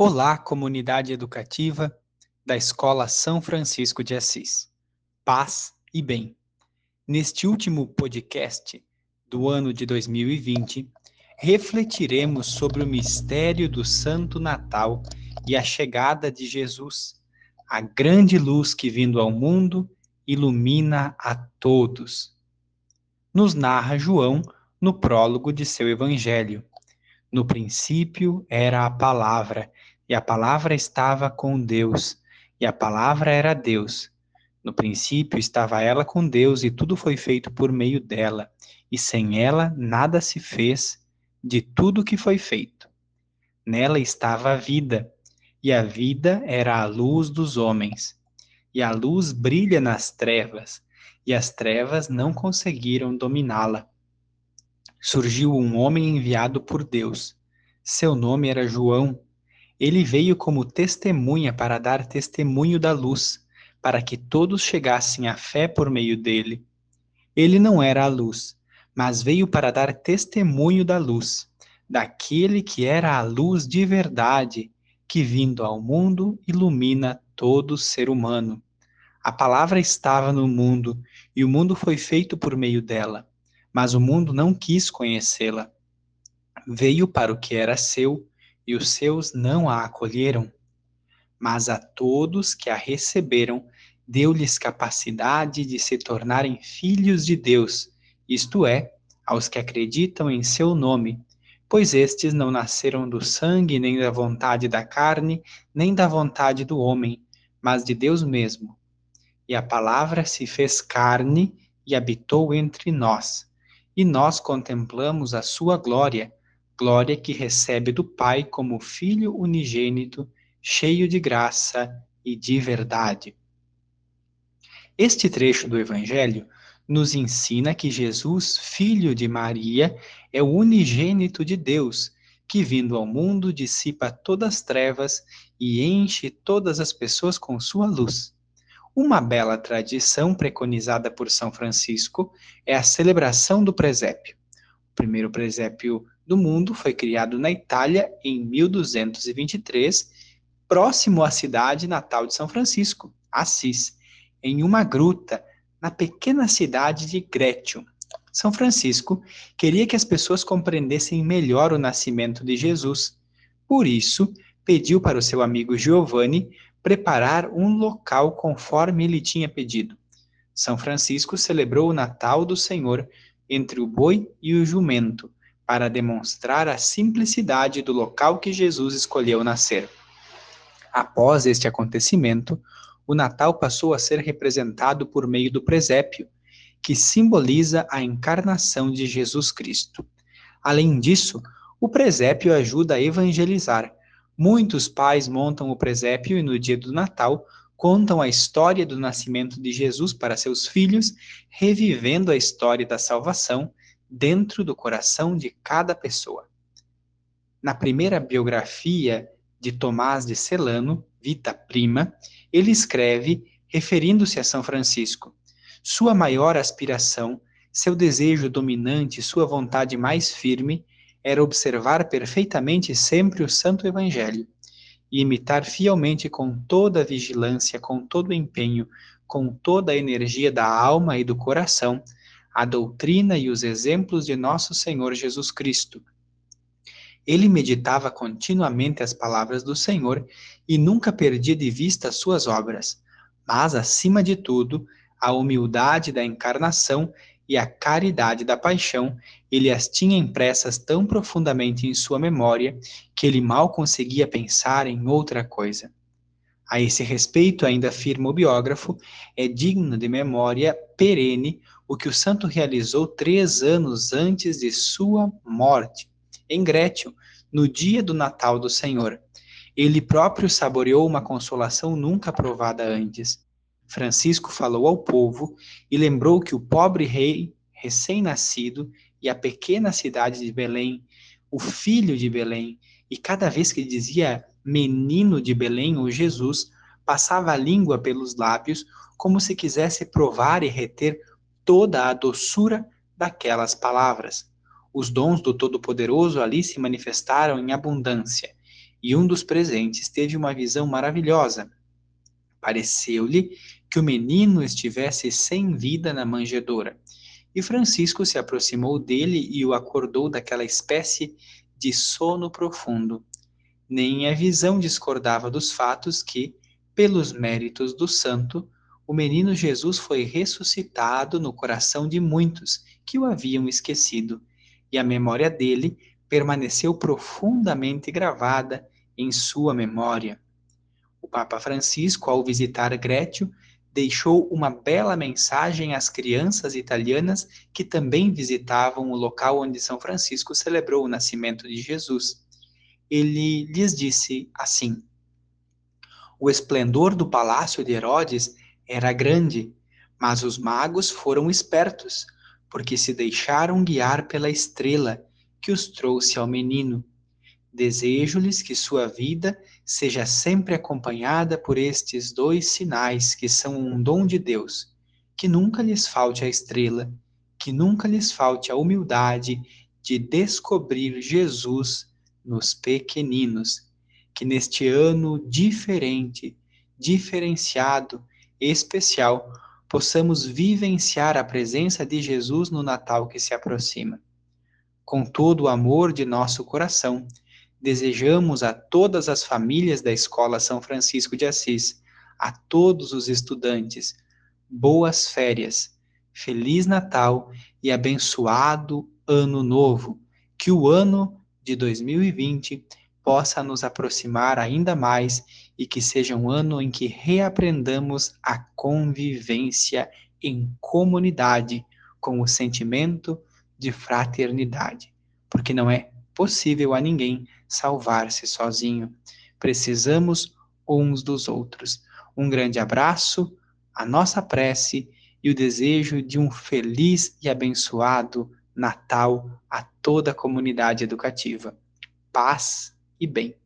Olá, comunidade educativa da Escola São Francisco de Assis. Paz e bem. Neste último podcast do ano de 2020, refletiremos sobre o mistério do Santo Natal e a chegada de Jesus, a grande luz que vindo ao mundo ilumina a todos. Nos narra João no prólogo de seu evangelho. No princípio era a palavra, e a palavra estava com Deus, e a palavra era Deus. No princípio estava ela com Deus, e tudo foi feito por meio dela, e sem ela nada se fez de tudo que foi feito. Nela estava a vida, e a vida era a luz dos homens. E a luz brilha nas trevas, e as trevas não conseguiram dominá-la. Surgiu um homem enviado por Deus. Seu nome era João ele veio como testemunha para dar testemunho da luz, para que todos chegassem à fé por meio dele. Ele não era a luz, mas veio para dar testemunho da luz, daquele que era a luz de verdade, que vindo ao mundo ilumina todo ser humano. A palavra estava no mundo, e o mundo foi feito por meio dela, mas o mundo não quis conhecê-la. Veio para o que era seu, e os seus não a acolheram. Mas a todos que a receberam, deu-lhes capacidade de se tornarem filhos de Deus, isto é, aos que acreditam em seu nome, pois estes não nasceram do sangue, nem da vontade da carne, nem da vontade do homem, mas de Deus mesmo. E a palavra se fez carne e habitou entre nós, e nós contemplamos a sua glória glória que recebe do Pai como Filho unigênito, cheio de graça e de verdade. Este trecho do Evangelho nos ensina que Jesus, filho de Maria, é o unigênito de Deus, que vindo ao mundo dissipa todas as trevas e enche todas as pessoas com sua luz. Uma bela tradição preconizada por São Francisco é a celebração do presépio. O primeiro presépio do mundo foi criado na Itália em 1223, próximo à cidade natal de São Francisco, Assis, em uma gruta na pequena cidade de Grétio. São Francisco queria que as pessoas compreendessem melhor o nascimento de Jesus. Por isso, pediu para o seu amigo Giovanni preparar um local conforme ele tinha pedido. São Francisco celebrou o Natal do Senhor entre o boi e o jumento, para demonstrar a simplicidade do local que Jesus escolheu nascer. Após este acontecimento, o Natal passou a ser representado por meio do presépio, que simboliza a encarnação de Jesus Cristo. Além disso, o presépio ajuda a evangelizar. Muitos pais montam o presépio e no dia do Natal contam a história do nascimento de Jesus para seus filhos, revivendo a história da salvação dentro do coração de cada pessoa. Na primeira biografia de Tomás de Celano, Vita Prima, ele escreve, referindo-se a São Francisco, sua maior aspiração, seu desejo dominante, sua vontade mais firme era observar perfeitamente sempre o Santo Evangelho e imitar fielmente com toda a vigilância, com todo o empenho, com toda a energia da alma e do coração a doutrina e os exemplos de nosso Senhor Jesus Cristo. Ele meditava continuamente as palavras do Senhor e nunca perdia de vista as suas obras, mas, acima de tudo, a humildade da encarnação e a caridade da paixão, ele as tinha impressas tão profundamente em sua memória que ele mal conseguia pensar em outra coisa. A esse respeito, ainda afirma o biógrafo, é digno de memória perene o que o santo realizou três anos antes de sua morte, em Grétio, no dia do Natal do Senhor. Ele próprio saboreou uma consolação nunca provada antes. Francisco falou ao povo e lembrou que o pobre rei, recém-nascido, e a pequena cidade de Belém, o filho de Belém, e cada vez que dizia menino de Belém ou Jesus, passava a língua pelos lábios como se quisesse provar e reter toda a doçura daquelas palavras. Os dons do Todo-Poderoso ali se manifestaram em abundância. e um dos presentes teve uma visão maravilhosa. Pareceu-lhe que o menino estivesse sem vida na manjedoura. E Francisco se aproximou dele e o acordou daquela espécie de sono profundo. Nem a visão discordava dos fatos que, pelos méritos do santo, o menino Jesus foi ressuscitado no coração de muitos que o haviam esquecido, e a memória dele permaneceu profundamente gravada em sua memória. O Papa Francisco, ao visitar Grétio, deixou uma bela mensagem às crianças italianas que também visitavam o local onde São Francisco celebrou o nascimento de Jesus. Ele lhes disse assim: O esplendor do palácio de Herodes era grande, mas os magos foram espertos, porque se deixaram guiar pela estrela que os trouxe ao menino. Desejo-lhes que sua vida seja sempre acompanhada por estes dois sinais que são um dom de Deus, que nunca lhes falte a estrela, que nunca lhes falte a humildade de descobrir Jesus nos pequeninos, que neste ano diferente, diferenciado, especial, possamos vivenciar a presença de Jesus no Natal que se aproxima. Com todo o amor de nosso coração, desejamos a todas as famílias da Escola São Francisco de Assis, a todos os estudantes, boas férias, Feliz Natal e abençoado Ano Novo. Que o ano de 2020 possa nos aproximar ainda mais e que seja um ano em que reaprendamos a convivência em comunidade com o sentimento de fraternidade, porque não é possível a ninguém salvar-se sozinho. Precisamos uns dos outros. Um grande abraço, a nossa prece e o desejo de um feliz e abençoado Natal a toda a comunidade educativa. Paz e bem.